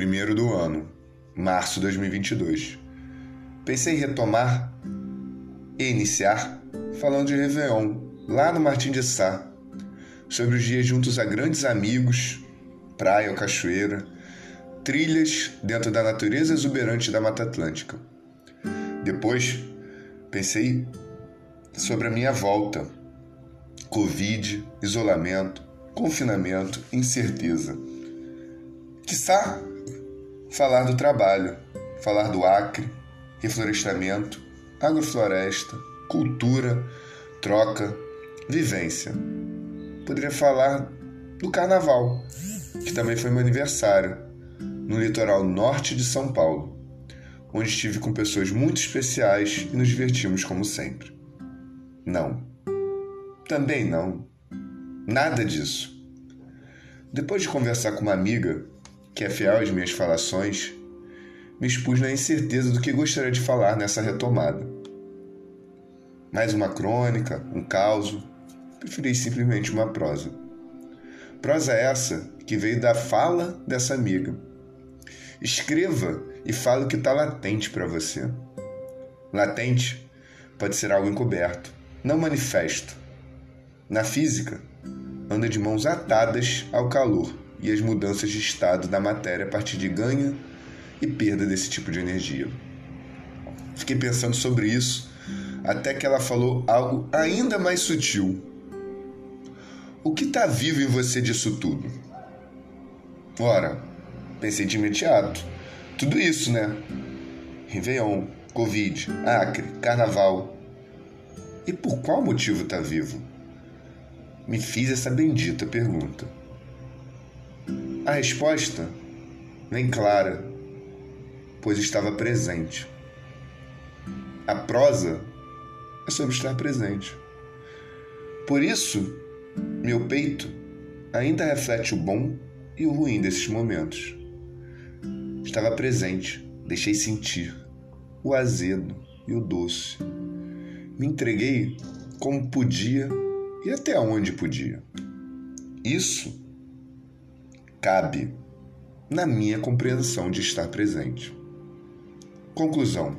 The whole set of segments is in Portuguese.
primeiro do ano, março de 2022. Pensei em retomar e iniciar falando de Réveillon, lá no Martim de Sá, sobre os dias juntos a grandes amigos, praia ou cachoeira, trilhas dentro da natureza exuberante da Mata Atlântica. Depois, pensei sobre a minha volta, Covid, isolamento, confinamento, incerteza. Quiçá falar do trabalho, falar do Acre, reflorestamento, agrofloresta, cultura, troca, vivência. Poderia falar do carnaval, que também foi meu aniversário, no litoral norte de São Paulo, onde estive com pessoas muito especiais e nos divertimos como sempre. Não. Também não. Nada disso. Depois de conversar com uma amiga, que é fiel às minhas falações, me expus na incerteza do que gostaria de falar nessa retomada. Mais uma crônica, um caos, preferi simplesmente uma prosa. Prosa essa que veio da fala dessa amiga. Escreva e fale o que está latente para você. Latente pode ser algo encoberto, não manifesto. Na física, anda de mãos atadas ao calor e as mudanças de estado da matéria a partir de ganho e perda desse tipo de energia. Fiquei pensando sobre isso até que ela falou algo ainda mais sutil. O que está vivo em você disso tudo? Ora, pensei de imediato. Tudo isso, né? Réveillon, Covid, Acre, Carnaval. E por qual motivo está vivo? Me fiz essa bendita pergunta. A resposta vem clara, pois estava presente. A prosa é sobre estar presente. Por isso, meu peito ainda reflete o bom e o ruim desses momentos. Estava presente, deixei sentir o azedo e o doce. Me entreguei como podia e até onde podia. Isso cabe na minha compreensão de estar presente. Conclusão: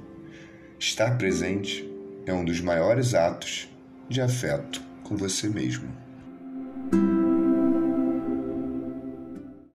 estar presente é um dos maiores atos de afeto com você mesmo.